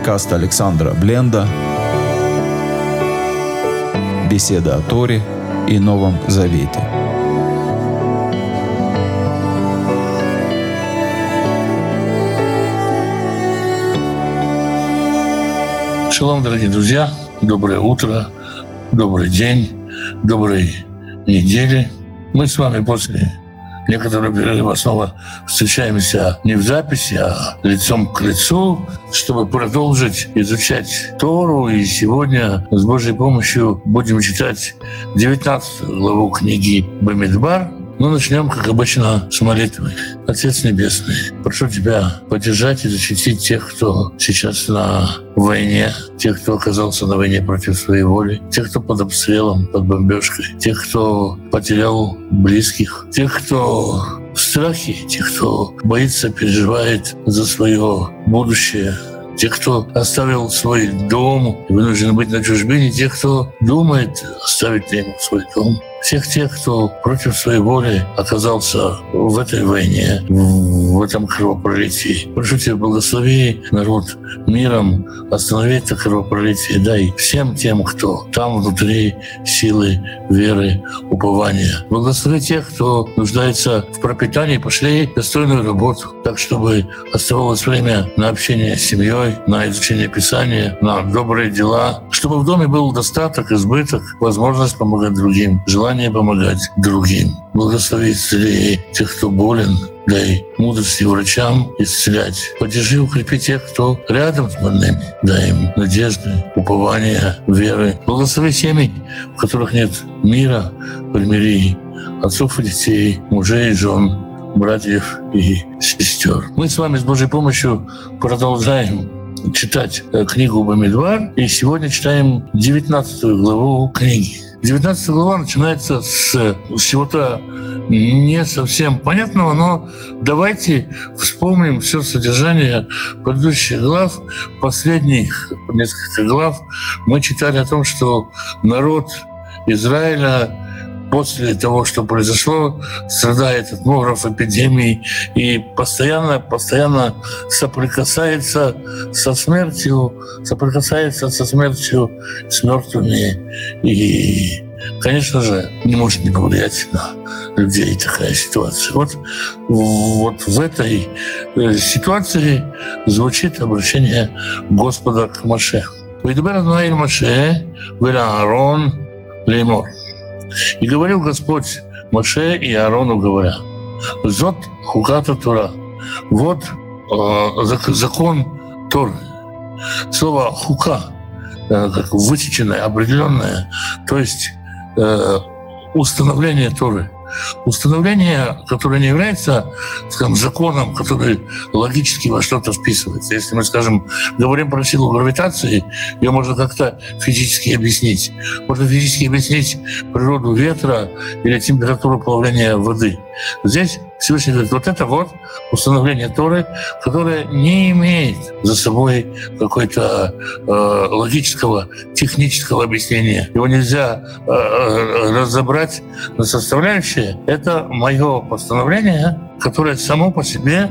подкаст Александра Бленда «Беседа о Торе и Новом Завете». Шалом, дорогие друзья, доброе утро, добрый день, доброй недели. Мы с вами после некоторого перерыва снова встречаемся не в записи, а лицом к лицу, чтобы продолжить изучать Тору. И сегодня с Божьей помощью будем читать 19 главу книги Бамидбар, ну, начнем, как обычно, с молитвы. Отец Небесный, прошу Тебя поддержать и защитить тех, кто сейчас на войне, тех, кто оказался на войне против своей воли, тех, кто под обстрелом, под бомбежкой, тех, кто потерял близких, тех, кто в страхе, тех, кто боится, переживает за свое будущее, тех, кто оставил свой дом и вынужден быть на чужбине, тех, кто думает оставить ему свой дом всех тех, кто против своей воли оказался в этой войне, в этом кровопролитии. Прошу тебя, благослови народ миром, останови это кровопролитие, дай всем тем, кто там внутри силы, веры, упования. Благослови тех, кто нуждается в пропитании, пошли достойную работу, так, чтобы оставалось время на общение с семьей, на изучение Писания, на добрые дела, чтобы в доме был достаток, избыток, возможность помогать другим, желание желание помогать другим. Благослови исцелей тех, кто болен, дай мудрости врачам исцелять. Поддержи укрепи тех, кто рядом с больными. Дай им надежды, упования, веры. Благослови семьи, в которых нет мира, примирий, отцов и детей, мужей и жен, братьев и сестер. Мы с вами с Божьей помощью продолжаем читать э, книгу Бамидвар, и сегодня читаем 19 главу книги. 19 глава начинается с, чего-то не совсем понятного, но давайте вспомним все содержание предыдущих глав. Последних несколько глав мы читали о том, что народ Израиля после того, что произошло, страдает от моров, эпидемий и постоянно, постоянно соприкасается со смертью, соприкасается со смертью, с мертвыми. И, конечно же, не может не повлиять на людей такая ситуация. Вот, вот в этой э, ситуации звучит обращение Господа к Маше. «Видбер Адонай Маше, Вера Аарон, Леймор». И говорил Господь Моше и Аарону, говоря, «Зот хуката Тора». Вот э, закон Торы. Слово «хука» э, как высеченное, определенное, то есть э, установление Торы – Установление, которое не является, скажем, законом, который логически во что-то вписывается. Если мы, скажем, говорим про силу гравитации, ее можно как-то физически объяснить. Можно физически объяснить природу ветра или температуру плавления воды. Здесь Всевышний говорит, вот это вот установление Торы, которое не имеет за собой какой-то э, логического, технического объяснения. Его нельзя э, э, разобрать на составляющие. Это мое постановление, которое само по себе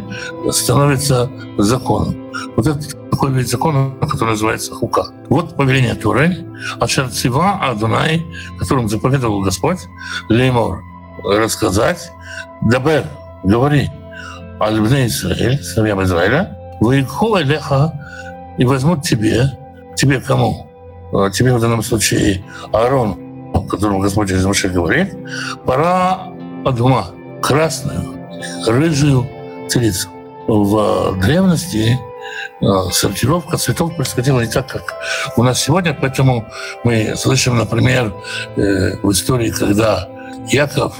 становится законом. Вот это такой вид закона, который называется хука. Вот повеление Торы, Ашер Цива Адунай, которым заповедовал Господь, Леймор, рассказать, Дабер, говори, Аль-Бне Израиль, сыновьям Израиля, Ваикху Элеха, и возьмут тебе, тебе кому? Тебе в данном случае Аарон, о котором Господь из Моше говорит, пора одума, красную, рыжую телицу. В древности сортировка цветов происходила не так, как у нас сегодня, поэтому мы слышим, например, в истории, когда Яков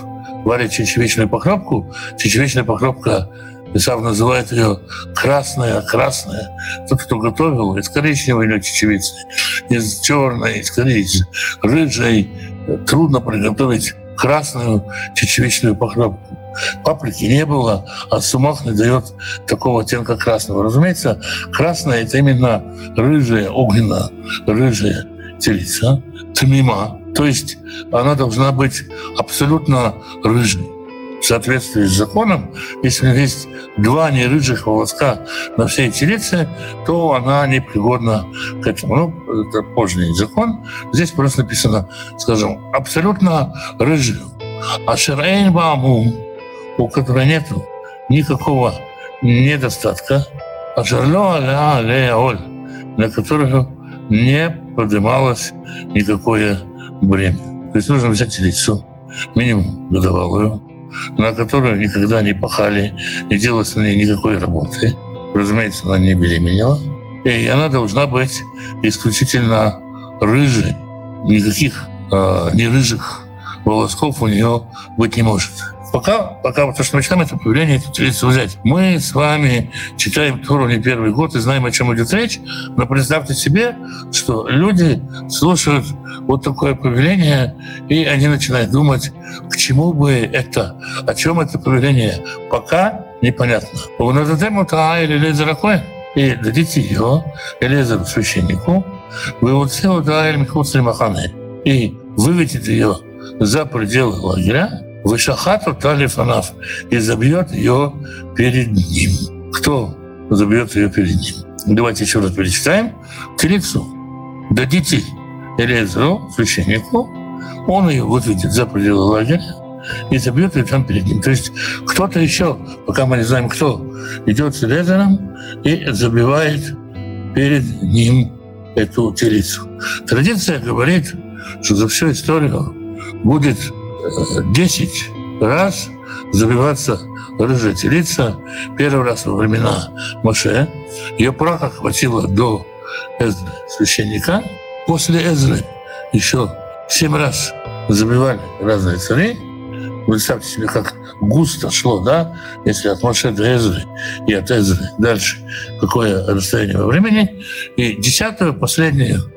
варят чечевичную похлебку. Чечевичная похлебка Исав называет ее красная, красная. Тот, кто готовил, из коричневой или чечевицы, из черной, из коричневой, рыжей. Трудно приготовить красную чечевичную похлебку. Паприки не было, а сумах не дает такого оттенка красного. Разумеется, красная — это именно рыжая, огненно телица, тмима, то есть она должна быть абсолютно рыжей. в соответствии с законом, если есть два нерыжих волоска на всей телице, то она непригодна к этому. Ну, это поздний закон. Здесь просто написано, скажем, абсолютно рыжий. А шерейн баму, у которой нет никакого недостатка, а жерло аля оль, на которого не поднималось никакое бремя. То есть нужно взять телицу, минимум годовалую, на которую никогда не пахали, не делалось на ней никакой работы. Разумеется, она не беременела. И она должна быть исключительно рыжей. Никаких э, не рыжих волосков у нее быть не может. Пока, пока то, что мы читаем, это появление эту телицу взять. Мы с вами читаем Тору не первый год и знаем, о чем идет речь, но представьте себе, что люди слушают вот такое повеление, и они начинают думать, к чему бы это, о чем это повеление, пока непонятно. У нас тему та или Лезера и дадите ее Элезеру священнику, вы вот все или и выведите ее за пределы лагеря, Вышахату талифанав и забьет ее перед ним. Кто забьет ее перед ним? Давайте еще раз перечитаем. Телицу дадите Элезеру, священнику, он ее выведет за пределы лагеря и забьет ее там перед ним. То есть кто-то еще, пока мы не знаем кто, идет с Элезером и забивает перед ним эту телицу. Традиция говорит, что за всю историю будет 10 раз забиваться рыжая телица. Первый раз во времена Моше. Ее праха хватило до Эзры, священника. После Эзры еще семь раз забивали разные цари. Представьте себе, как густо шло, да, если от Моше до Эзры и от Эзры дальше какое расстояние во времени. И десятую, последнюю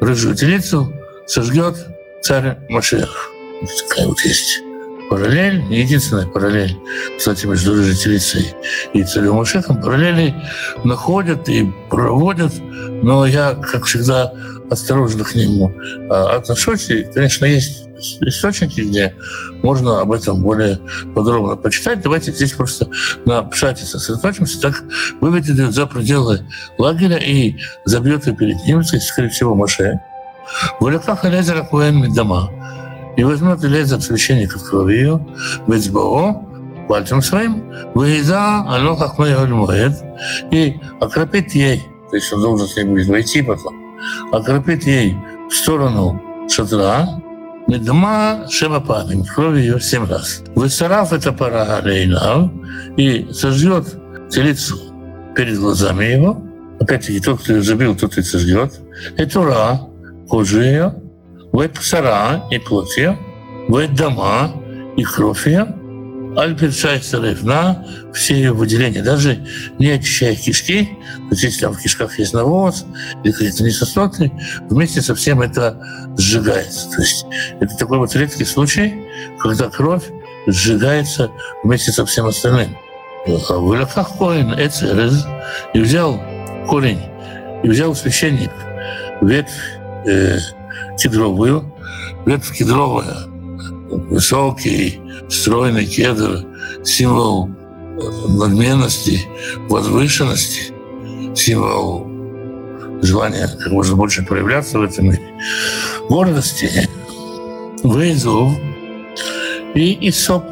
рыжую телицу сожгет царь Машех такая вот есть параллель, единственная параллель, кстати, между Рыжей и царем Машехом, параллели находят и проводят, но я, как всегда, осторожно к нему а, отношусь. И, конечно, есть источники, где можно об этом более подробно почитать. Давайте здесь просто на пшате сосредоточимся. Так выведет за пределы лагеря и забьет ее перед ним, скорее всего, Маше. В руках Элезера Куэн дома и возьмет Элезер священников кровью, Вецбао, пальцем своим, выезда Алоха Хмайоль и окропит ей, то есть он должен с ней будет войти потом, окропит ей в сторону шатра, Медма Шемапамин, кровью ее семь раз. Высарав это пора Алейнав и сожжет телицу перед глазами его. Опять-таки, тот, кто ее забил, тот и сожжет. И Тура, кожу ее, ואת בשרה, и плоть ее, вет дома, и кровь ее, аль царев на все ее выделения, даже не очищая кишки, то есть если там в кишках есть навоз или какие-то несостоты, вместе со всем это сжигается. То есть это такой вот редкий случай, когда кровь сжигается вместе со всем остальным. В Вылаках Коин Эцерез и взял корень, и взял священник ветвь э, кедровую. Ветвь кедровая, высокий, стройный кедр, символ надменности, возвышенности, символ желания как можно больше проявляться в этом мире, гордости, Вейзов и Исоп,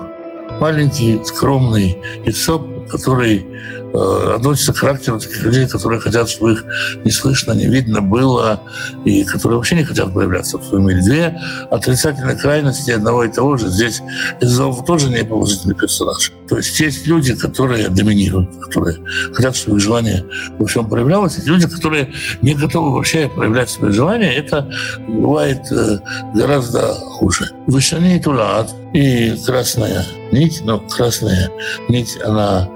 маленький, скромный Исоп, который Э, относится к характеру таких людей, которые хотят, чтобы их не слышно, не видно было, и которые вообще не хотят появляться в своем мире. Две отрицательные крайности одного и того же. Здесь Эзов тоже не положительный персонаж. То есть есть люди, которые доминируют, которые хотят, чтобы их желание во всем проявлялось. Есть люди, которые не готовы вообще проявлять свои желания. Это бывает э, гораздо хуже. Вышани Тулат и красная нить, но красная нить, она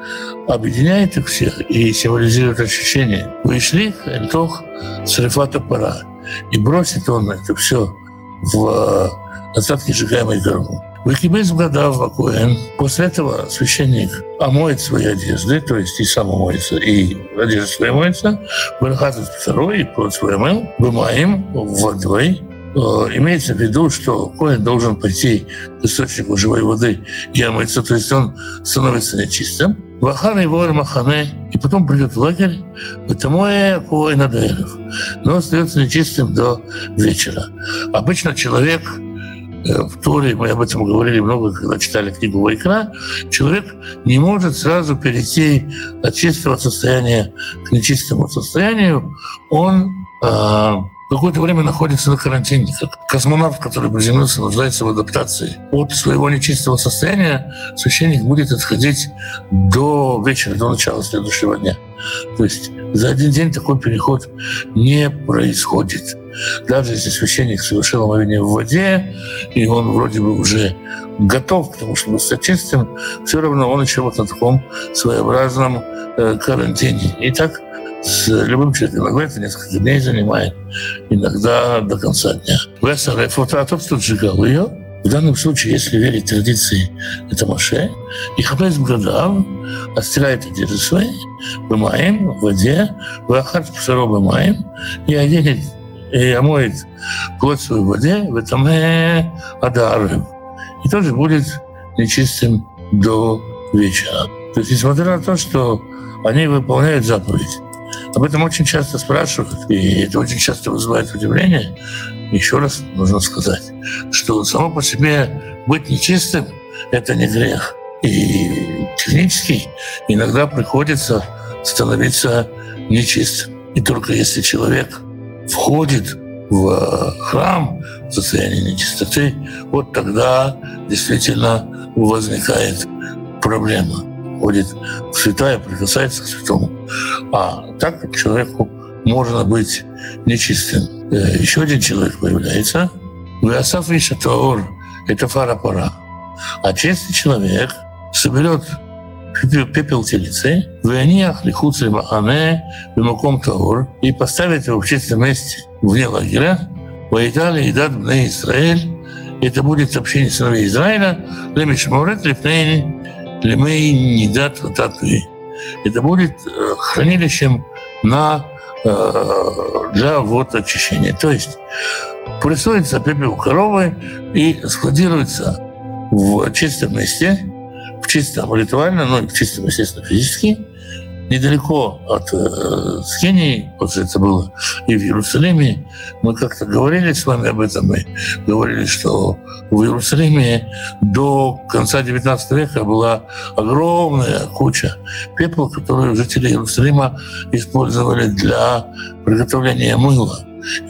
объединяет их всех и символизирует ощущение. Вышли Эльтох Сарифата пора. И бросит он это все в э, остатки сжигаемой горы. Выкибез гадав Вакуэн. После этого священник омоет свои одежды, то есть и сам омоется, и одежда своя моется, вырахатывает второй, и плод свой омыл, вымаем водой, э, имеется в виду, что Коин должен пойти к источнику живой воды и омыться, то есть он становится нечистым. Вахана его махане, и потом придет в лагерь, потому и Коин Адерев. Но остается нечистым до вечера. Обычно человек Э, в Торе, мы об этом говорили много, когда читали книгу Вайкра, человек не может сразу перейти от чистого состояния к нечистому состоянию. Он э, какое-то время находится на карантине, как космонавт, который приземлился, нуждается в адаптации. От своего нечистого состояния священник будет отходить до вечера, до начала следующего дня. То есть за один день такой переход не происходит. Даже если священник совершил омовение в воде, и он вроде бы уже готов к тому, чтобы стать чистым, все равно он еще вот на таком своеобразном э, карантине. И так с любым человеком. Это несколько дней занимает, иногда до конца дня. Весарев, вот, а тот, кто сжигал ее, в данном случае, если верить традиции, это Маше, и хапес бгадав, отстирает одежды свои, бымаем, в воде, вахат псаро бымаем, и оденет и омоет плоть свою в воде, в этом адарым. И тоже будет нечистым до вечера. То есть, несмотря на то, что они выполняют заповедь. Об этом очень часто спрашивают, и это очень часто вызывает удивление. Еще раз нужно сказать, что само по себе быть нечистым – это не грех. И технически иногда приходится становиться нечистым. И только если человек входит в храм в состоянии нечистоты, вот тогда действительно возникает проблема. Входит в святая, прикасается к святому. А так человеку можно быть нечистым. Э, еще один человек появляется. Виасаф Ишатоор – это фара-пара. А честный человек соберет пепел телицы, веяниях лихуцри махане, бимаком таур, и поставит его в чистом месте вне лагеря, воедали и дат бне Израиль, это будет общение сыновей Израиля, лемишморет лепнейни, лемей не дат татуи. Это будет э, хранилищем на, э, для вот очищения. То есть прессуется пепел коровы и складируется в чистом месте, в чистом ритуально, ну, в чистом, естественно, физически, недалеко от э, Скинии, вот это было и в Иерусалиме. Мы как-то говорили с вами об этом, мы говорили, что в Иерусалиме до конца XIX века была огромная куча пепла, которую жители Иерусалима использовали для приготовления мыла.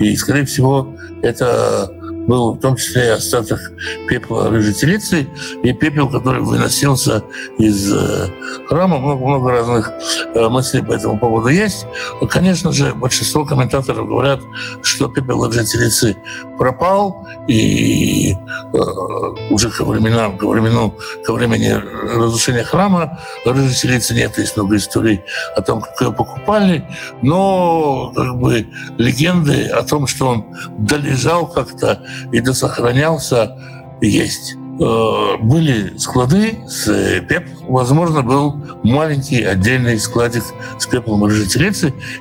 И, скорее всего, это был в том числе остаток пепла рыжей телицы и пепел, который выносился из э, храма. Много-много разных э, мыслей по этому поводу есть. Конечно же, большинство комментаторов говорят, что пепел рыжей телицы пропал, и э, уже ко временам, ко, времени, ко времени разрушения храма рыжей телицы нет. Есть много историй о том, как ее покупали, но как бы легенды о том, что он долежал как-то и досохранялся, есть. Э, были склады с пеплом. Возможно, был маленький отдельный складик с пеплом рыжей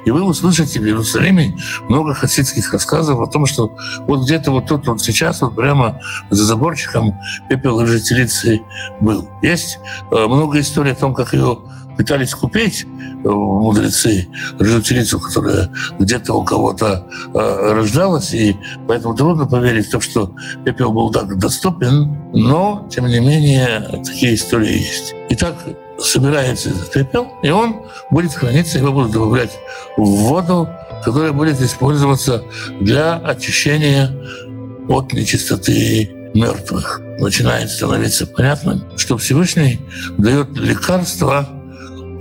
И вы услышите в Иерусалиме много хасидских рассказов о том, что вот где-то вот тут вот сейчас, вот прямо за заборчиком пепел рыжей был. Есть э, много историй о том, как ее пытались купить э, мудрецы рождественницу, которая где-то у кого-то э, рождалась, и поэтому трудно поверить в то, что пепел был так доступен, но, тем не менее, такие истории есть. Итак, собирается этот пепел, и он будет храниться, его будут добавлять в воду, которая будет использоваться для очищения от нечистоты мертвых. Начинает становиться понятным, что Всевышний дает лекарство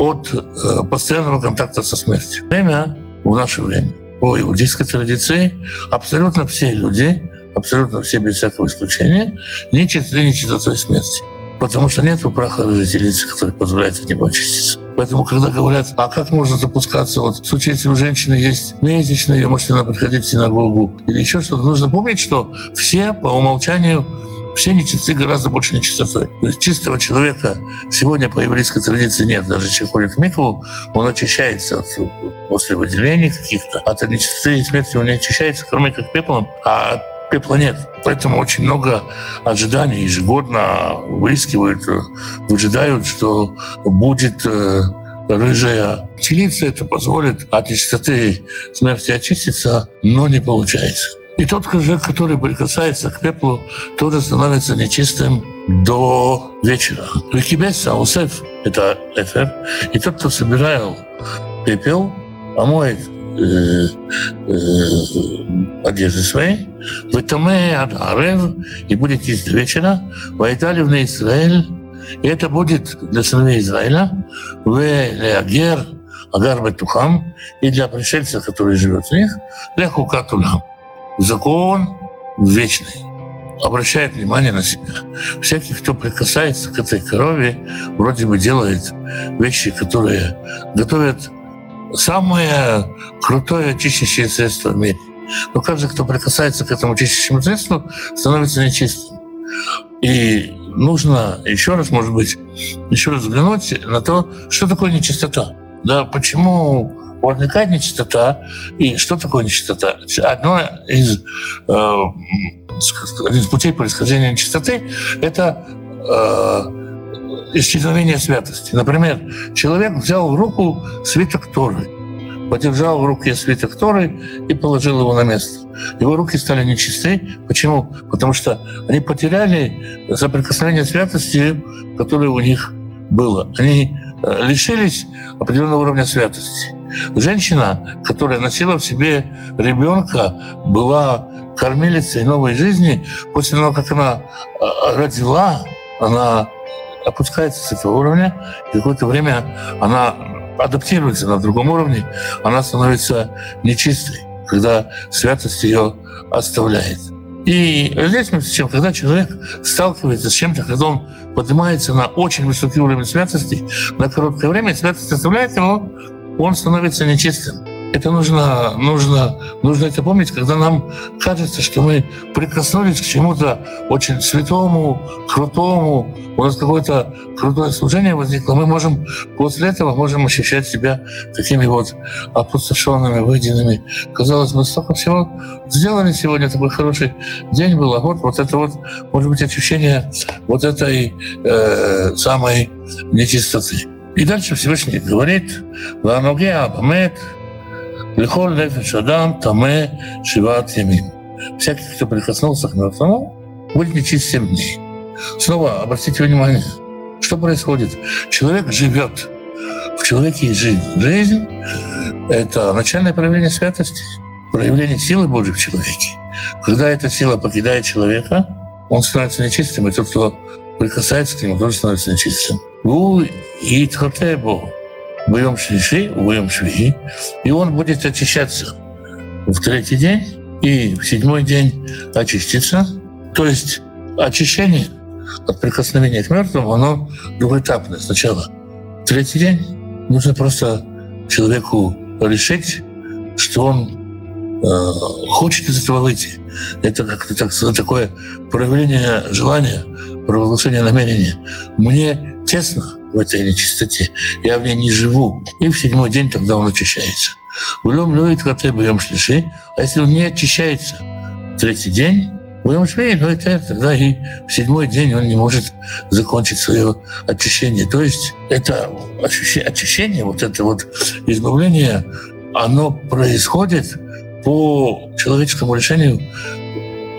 от э, постоянного контакта со смертью. Время в наше время. По иудейской традиции абсолютно все люди, абсолютно все без всякого исключения, не чистили нечистотой смерти. Потому что нет праха разделиться, который позволяет от него очиститься. Поэтому, когда говорят, а как можно запускаться, вот в случае, если у женщины есть месячные, может она подходить в синагогу или еще что-то, нужно помнить, что все по умолчанию все нечисты гораздо больше нечистотой. То есть чистого человека сегодня по еврейской традиции нет. Даже если ходит в микву, он очищается от, после выделений каких-то. От нечистоты и смерти он не очищается, кроме как пеплом. А пепла нет. Поэтому очень много ожиданий ежегодно выискивают, выжидают, что будет э, рыжая телица. Это позволит от нечистоты смерти очиститься, но не получается. И тот же, который прикасается к пеплу, тоже становится нечистым до вечера. Викибес Аусеф — это эфер. И тот, кто собирал пепел, омоет э, э, одежды свои, вытаме арев, и будет есть до вечера, вайтали в Израиль, и это будет для сыновей Израиля, в Леагер, Агар Бетухам, и для пришельца, который живет в них, Лехукатулам. Закон вечный обращает внимание на себя. Всякий, кто прикасается к этой корове, вроде бы делает вещи, которые готовят самое крутое чистящее средство в мире. Но каждый, кто прикасается к этому чистящему средству, становится нечистым. И нужно еще раз, может быть, еще раз взглянуть на то, что такое нечистота. Да, почему возникает нечистота и что такое нечистота. Одно из, э, путей происхождения нечистоты — это э, исчезновение святости. Например, человек взял в руку свиток Торы, подержал в руке свиток Торы и положил его на место. Его руки стали нечисты. Почему? Потому что они потеряли соприкосновение святости, которое у них было. Они э, лишились определенного уровня святости. Женщина, которая носила в себе ребенка, была кормилицей новой жизни, после того, как она э, родила, она опускается с этого уровня, и какое-то время она адаптируется на другом уровне, она становится нечистой, когда святость ее оставляет. И здесь мы чем, когда человек сталкивается с чем-то, когда он поднимается на очень высокий уровень святости, на короткое время святость оставляет его, он становится нечистым. Это нужно, нужно, нужно это помнить, когда нам кажется, что мы прикоснулись к чему-то очень святому, крутому, у нас какое-то крутое служение возникло, мы можем после этого можем ощущать себя такими вот опустошенными, выеденными. Казалось бы, столько всего сделали сегодня, такой хороший день был, а вот, вот это вот, может быть, ощущение вот этой э, самой нечистоты. И дальше Всевышний говорит, «Ваноге абамет, лихол нефеш адам, таме шиват ямим». Всякий, кто прикоснулся к мертвому, будет нечист 7 дней. Снова обратите внимание, что происходит. Человек живет. В человеке есть жизнь. Жизнь — это начальное проявление святости, проявление силы Божьей в человеке. Когда эта сила покидает человека, он становится нечистым, и тот, кто прикасается к нему, тоже становится нечистым. Гул и Тхотебу в Йом Шиши, в Йом Шви, и он будет очищаться в третий день и в седьмой день очиститься. То есть очищение от прикосновения к мертвому, оно двухэтапное. сначала. Третий день нужно просто человеку решить, что он э, хочет из этого выйти. Это как так, такое проявление желания, провозглашение намерения. Мне тесно в этой нечистоте, я в ней не живу. И в седьмой день тогда он очищается. Улем ловит коты боем шлиши, а если он не очищается третий день, Будем швей, но это тогда и в седьмой день он не может закончить свое очищение. То есть это очищение, вот это вот избавление, оно происходит по человеческому решению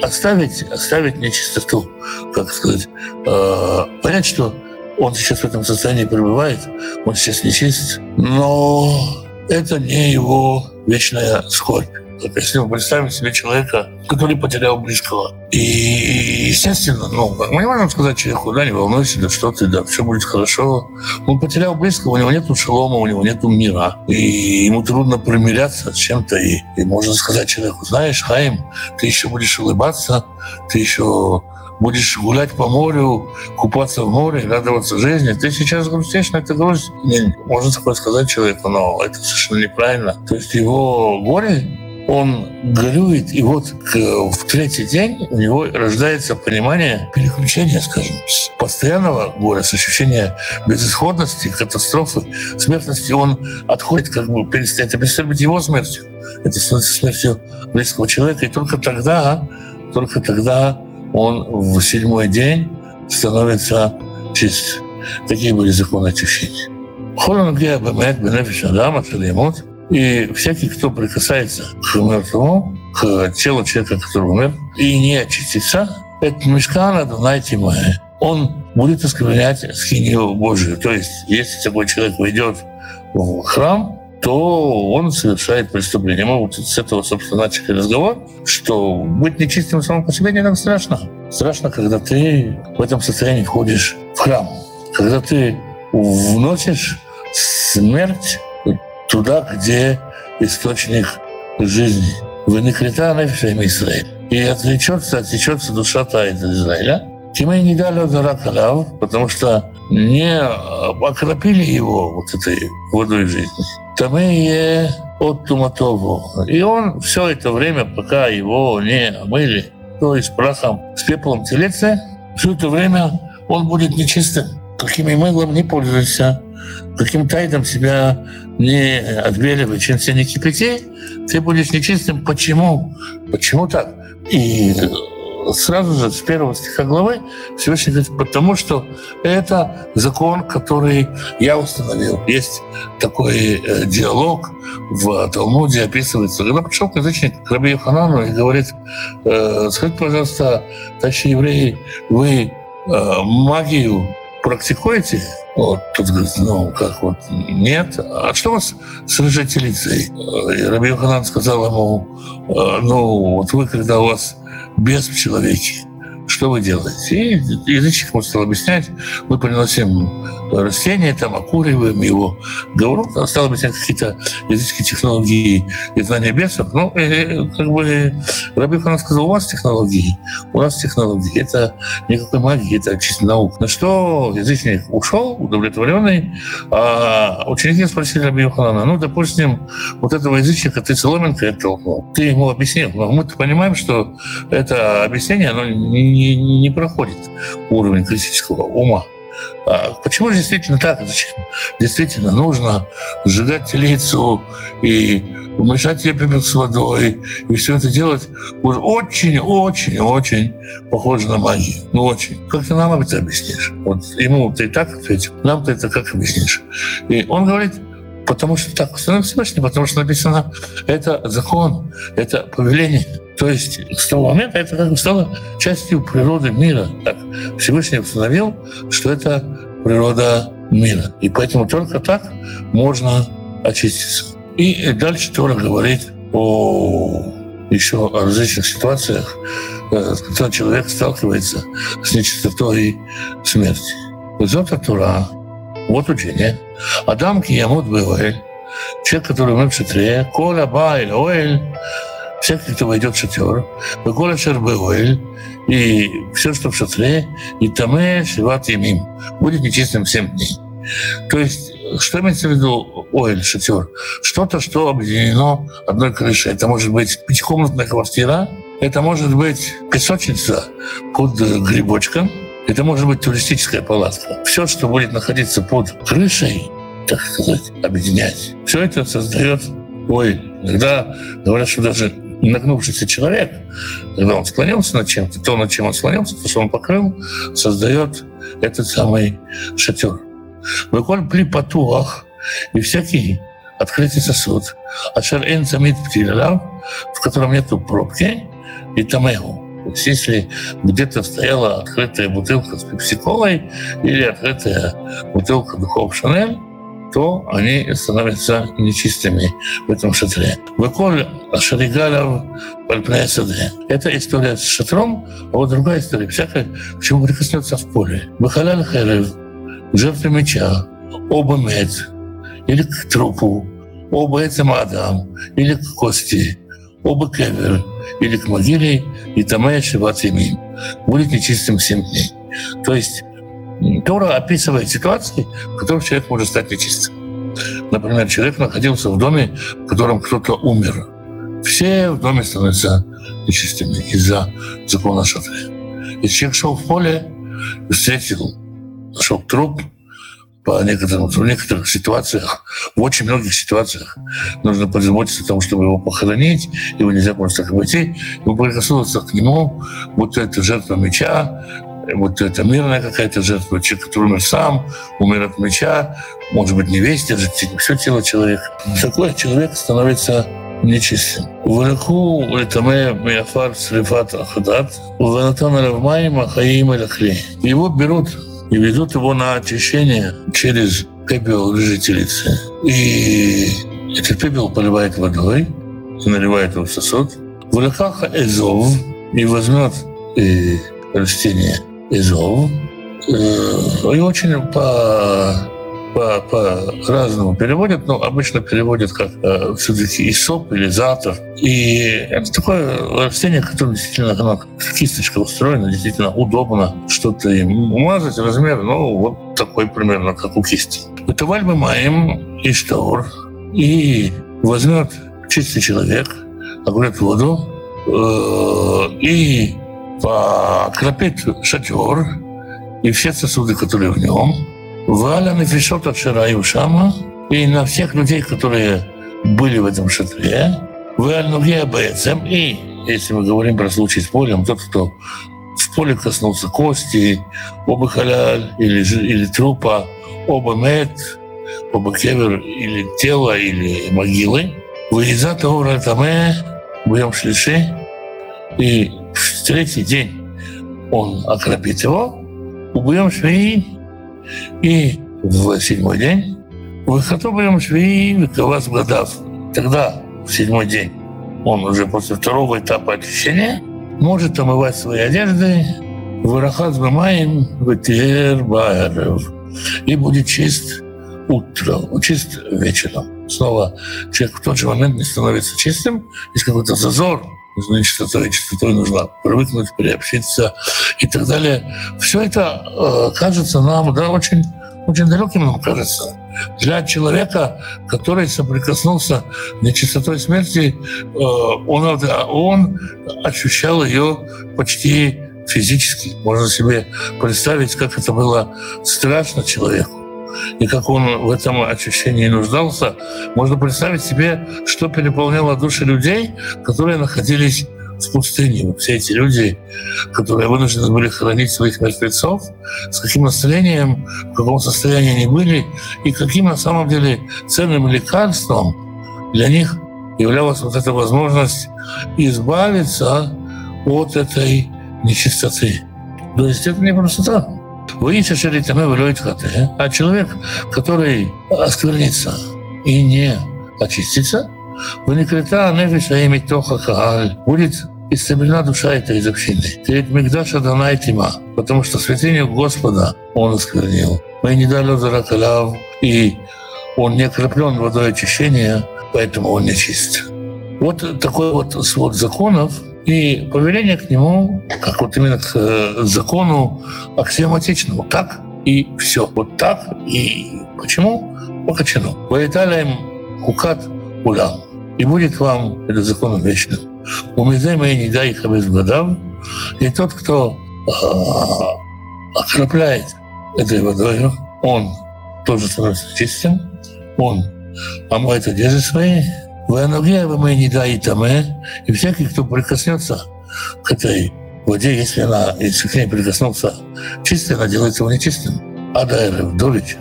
оставить, оставить нечистоту, как сказать, э, понять, что он сейчас в этом состоянии пребывает, он сейчас нечист, но это не его вечная скорбь. Так если мы представим себе человека, который потерял близкого. И, естественно, ну, мы не можем сказать человеку, да, не волнуйся, да что ты, да, все будет хорошо. Он потерял близкого, у него нет шелома, у него нет мира. И ему трудно примиряться с чем-то. И, и можно сказать человеку, знаешь, Хаим, ты еще будешь улыбаться, ты еще будешь гулять по морю, купаться в море, радоваться жизни. Ты сейчас грустишь, но это грусть. Не, можно такое сказать человеку, но это совершенно неправильно. То есть его горе он горюет, и вот в третий день у него рождается понимание переключения, скажем, с постоянного горя, с ощущения безысходности, катастрофы, смертности. Он отходит, как бы перестает, перестает его смертью. Это становится смертью близкого человека. И только тогда только тогда он в седьмой день становится чист. Такие были законы очищения. И всякий, кто прикасается к мертвому, к телу человека, который умер, и не очистится, это мешкана Дунайте Мае. Он будет осквернять схинию Божию. То есть, если такой человек войдет в храм, то он совершает преступление. Мы вот с этого, собственно, начали разговор, что быть нечистым самому по себе не так страшно. Страшно, когда ты в этом состоянии входишь в храм. Когда ты вносишь смерть туда, где источник жизни. Вынекрета нефиша Израиль. И отвлечется, отвлечется душа Таида Израиля. Тимей не дали Даракалав, потому что не окропили его вот этой водой жизни. Тамее от Туматову. И он все это время, пока его не омыли, то есть прахом с пеплом телеца, все это время он будет нечистым. Какими мылом не пользуйся, каким тайдом себя не отбеливай, чем себя не кипяти, ты будешь нечистым. Почему? Почему так? И сразу же с первого стиха главы Всевышний говорит, потому что это закон, который я установил. Есть такой э, диалог в Талмуде, описывается. Когда пришел к язычник к Раби Йоханану и говорит, э, скажите, пожалуйста, товарищи евреи, вы э, магию практикуете? Вот, тут говорит, ну, как вот, нет. А что у вас с рыжателицей? И Раби Йоханан сказал ему, ну, вот вы, когда у вас без в человеке. Что вы делаете? И язычник ему стал объяснять. Мы приносим растение, там окуриваем его. Говорю, он стал объяснять какие-то языческие технологии и знания бесов. Ну, э, как бы Раби Хаnan сказал, у вас технологии, у нас технологии. Это никакой магии, это чисто наука. На что язычник ушел, удовлетворенный, а ученики спросили Раби Ханана, ну, допустим, вот этого язычника ты соломинкой оттолкнул. Ты ему объяснил. Но мы-то понимаем, что это объяснение, оно не, не, не проходит уровень критического ума. А почему действительно так? Зачем? Действительно нужно сжигать телицу и умешать ее с водой, и все это делать очень-очень-очень похоже на магию. Ну, очень. Как ты нам это объяснишь? Вот ему ты так ответил, нам ты это как объяснишь? И он говорит, потому что так установил Всевышний, потому что написано, это закон, это повеление. То есть с того момента это стало частью природы мира. Так Всевышний установил, что это природа мира. И поэтому только так можно очиститься. И дальше Тора говорит о еще о различных ситуациях, э, с которыми человек сталкивается с нечистотой смерти. Зота Тора, вот учение. Адам киямут бывает, человек, который умер в шатре, коля байль, оэль, всякий, кто войдет в шатер, Беколя Шербеуэль, и все, что в шатре, и Таме Шиват Ямим, будет нечистым семь дней. То есть, что имеется в виду Оэль, шатер? Что-то, что объединено одной крышей. Это может быть пятикомнатная квартира, это может быть песочница под грибочком, это может быть туристическая палатка. Все, что будет находиться под крышей, так сказать, объединять. Все это создает Ой, иногда говорят, что даже нагнувшийся человек, когда он склонился над чем-то, то, над чем он склонился, то, что он покрыл, создает этот самый шатер. Выколь при потуах и всякий открытый сосуд, а шар замит в котором нету пробки, и тамеу. Если где-то стояла открытая бутылка с пепсиколой или открытая бутылка духов Шанель, то они становятся нечистыми в этом шатре. Выколь Шаригалов Пальпнесаде. Это история с шатром, а вот другая история. Всякое, к чему прикоснется в поле. Выхалял Херев, жертвы меча, оба мед, или к трупу, оба этим Адам, или к кости, оба кевер, или к могиле, и тамая шиват. Будет нечистым семь дней. То есть Тора описывает ситуации, в которых человек может стать нечистым. Например, человек находился в доме, в котором кто-то умер. Все в доме становятся нечистыми из-за закона шатры. Если человек шел в поле, встретил, нашел труп, по некоторым, в некоторых ситуациях, в очень многих ситуациях нужно позаботиться о том, чтобы его похоронить, его нельзя просто так обойти, его прикоснуться к нему, вот это жертва меча, вот это мирная какая-то жертва, человек, который умер сам, умер от меча, может быть, не весь держит все тело человека. Такой человек становится нечистым. Вверху летаме миафар срифат ахадат, ванатан равмаим ахаим. Его берут и ведут его на очищение через пепел жительницы. И этот пепел поливает водой, и наливает его в сосуд. В руках Эзов и возьмет и растение Эзов, э, и очень по по, по-разному переводят, но обычно переводят как э, все-таки исоп или затор. И это такое растение, которое действительно оно, как кисточка устроена, действительно удобно что-то им умазать. Размер, ну, вот такой примерно, как у кисти. Это вальбы маем и штаур. И возьмет чистый человек, огурет воду э, и покропит шатер и все сосуды, которые в нем, Валя Нефишот от Шараю Шама и на всех людей, которые были в этом шатре, Валя Нугея Бецем и, если мы говорим про случай с полем, тот, кто в поле коснулся кости, оба халяль или, или трупа, оба мед, оба кевер или тело, или могилы, выезжат Аура Таме, будем шлиши, и в третий день он окропит его, убьем швеи, и в седьмой день выхотовым швеи вековаз годав. Тогда, в седьмой день, он уже после второго этапа очищения может омывать свои одежды Варахат Бамаем Ветер Байеров и будет чист утром, чист вечером. Снова человек в тот же момент не становится чистым, есть какой-то зазор, значит, чистотой, чистотой нужно привыкнуть, приобщиться и так далее. Все это э, кажется нам, да, очень, очень далеким нам кажется. Для человека, который соприкоснулся с нечистотой смерти, э, он, он ощущал ее почти физически. Можно себе представить, как это было страшно человеку и как он в этом ощущении нуждался, можно представить себе, что переполняло души людей, которые находились в пустыне. Все эти люди, которые вынуждены были хоронить своих мертвецов, с каким настроением, в каком состоянии они были, и каким на самом деле ценным лекарством для них являлась вот эта возможность избавиться от этой нечистоты. То есть это не просто так. Выйти шеритаме влюет хате. А человек, который осквернится и не очистится, вникрита нефиша иметь тоха кааль, будет исцелена душа этой из общины. Перед Мигдаша дана тьма, потому что святыню Господа он осквернил. Мы не дали заракаляв, и он не окреплен водой очищения, поэтому он не чист. Вот такой вот свод законов, и повеление к нему, как вот именно к э, закону аксиоматичному. Так и все. Вот так и почему? Покачено. Воиталием хукат улам. И будет вам это законом вечным. Умизай мои не дай их годам. И тот, кто э, окропляет этой водой, он тоже становится чистым, он омывает одежды свои, Ванугия вы не даитаме, и всякий, кто прикоснется к этой воде, если она, если к ней прикоснулся чистый, она делает его нечистым. А вечера.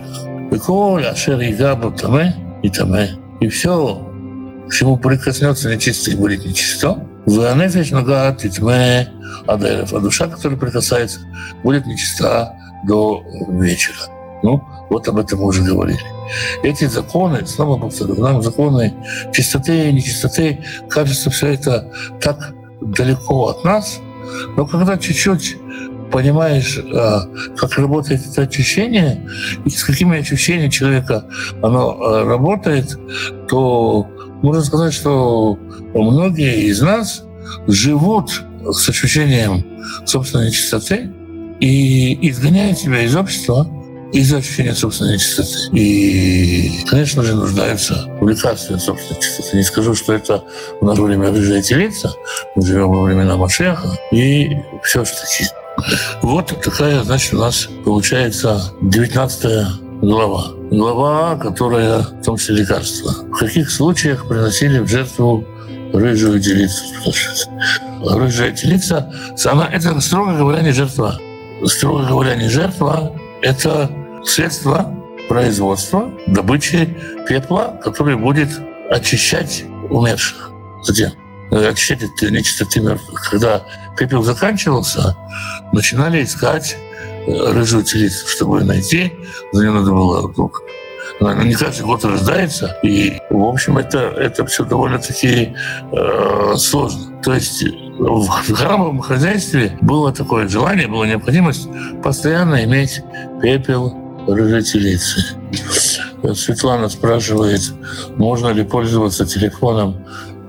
Виколь, ашер и габу таме и таме. И все, к чему прикоснется нечистый, будет нечисто. Ванефиш нога титме адайров. А душа, которая прикасается, будет нечиста до вечера. Ну, вот об этом мы уже говорили. Эти законы, снова повторю, законы чистоты и нечистоты, кажется, все это так далеко от нас, но когда чуть-чуть понимаешь, а, как работает это очищение, и с какими ощущениями человека оно а, работает, то можно сказать, что многие из нас живут с ощущением собственной чистоты и изгоняют себя из общества, из-за ощущения собственной чистоты. И, конечно же, нуждаются в лекарстве собственной чистоты. Не скажу, что это в наше время рыжая телица. Мы живем во времена Машеха. И все-таки вот такая, значит, у нас получается 19 глава. Глава, которая в том числе лекарства. В каких случаях приносили в жертву рыжую телицу? Рыжая телица, она, это, строго говоря, не жертва. Строго говоря, не жертва, это средство производства, добычи пепла, который будет очищать умерших. Затем э, очищать от нечистоты мертвых. Когда пепел заканчивался, начинали искать э, рыжую телицу, чтобы ее найти. За нее надо было ну, она не каждый год рождается, и, в общем, это, это все довольно-таки э, сложно. То есть в храмовом хозяйстве было такое желание, была необходимость постоянно иметь пепел телицы. Светлана спрашивает, можно ли пользоваться телефоном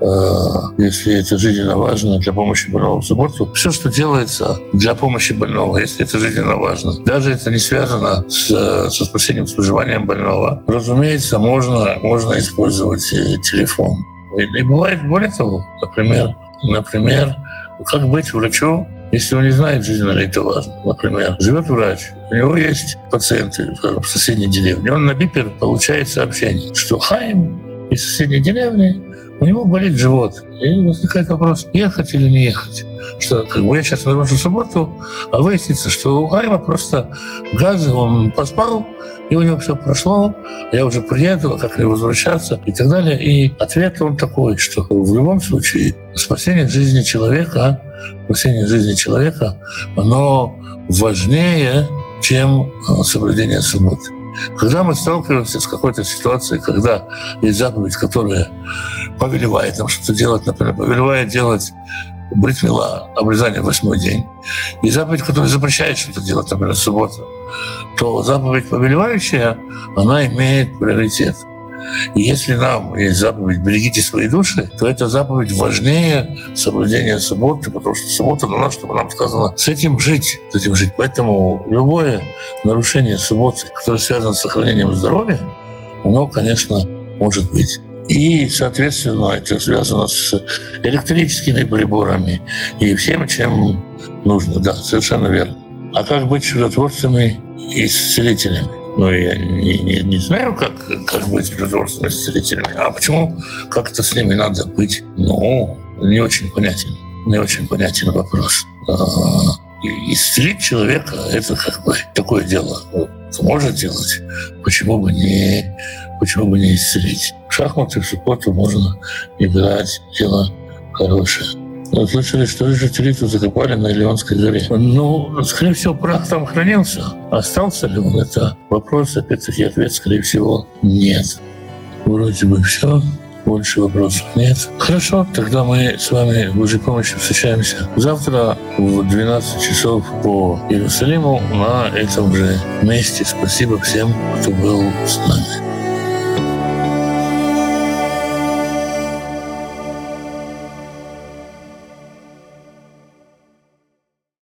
Э, если это жизненно важно для помощи больному субботу. Все, что делается для помощи больного, если это жизненно важно, даже это не связано с, со спасением, с выживанием больного, разумеется, можно, можно использовать э, телефон. И бывает более того, например, например, как быть врачу, если он не знает, это важно. Например, живет врач, у него есть пациенты в соседней деревне, он на бипер получает сообщение, что Хайм из соседней деревни у него болит живот. И возникает вопрос, ехать или не ехать. Что как бы я сейчас нарушу субботу, а выяснится, что у Айма просто газы, он поспал, и у него все прошло, я уже приеду, а как мне возвращаться и так далее. И ответ он такой, что в любом случае спасение жизни человека, спасение жизни человека, оно важнее, чем э, соблюдение субботы. Когда мы сталкиваемся с какой-то ситуацией, когда есть заповедь, которая повелевает нам что-то делать, например, повелевает делать бритмила, обрезание восьмой день, и заповедь, которая запрещает что-то делать, например, суббота, то заповедь повелевающая, она имеет приоритет – и если нам есть заповедь «берегите свои души», то эта заповедь важнее соблюдения субботы, потому что суббота на нас, чтобы нам сказано, с этим жить, с этим жить. Поэтому любое нарушение субботы, которое связано с сохранением здоровья, оно, конечно, может быть. И, соответственно, это связано с электрическими приборами и всем, чем нужно. Да, совершенно верно. А как быть чудотворцами и исцелителями? Ну, я не, не, не знаю, как, как быть придворственными исцелителями. А почему как-то с ними надо быть? Ну, не очень понятен. Не очень понятен вопрос. А, исцелить человека – это как бы такое дело. Может делать. Почему бы не, почему бы не исцелить? В шахматы в субботу можно играть. Дело хорошее. Мы слышали, что Рыжий закопали на Илионской горе. Ну, скорее всего, прах там хранился. Остался ли он? Это вопрос, опять-таки, ответ, скорее всего, нет. Вроде бы все. Больше вопросов нет. Хорошо, тогда мы с вами в Божьей помощи встречаемся завтра в 12 часов по Иерусалиму на этом же месте. Спасибо всем, кто был с нами.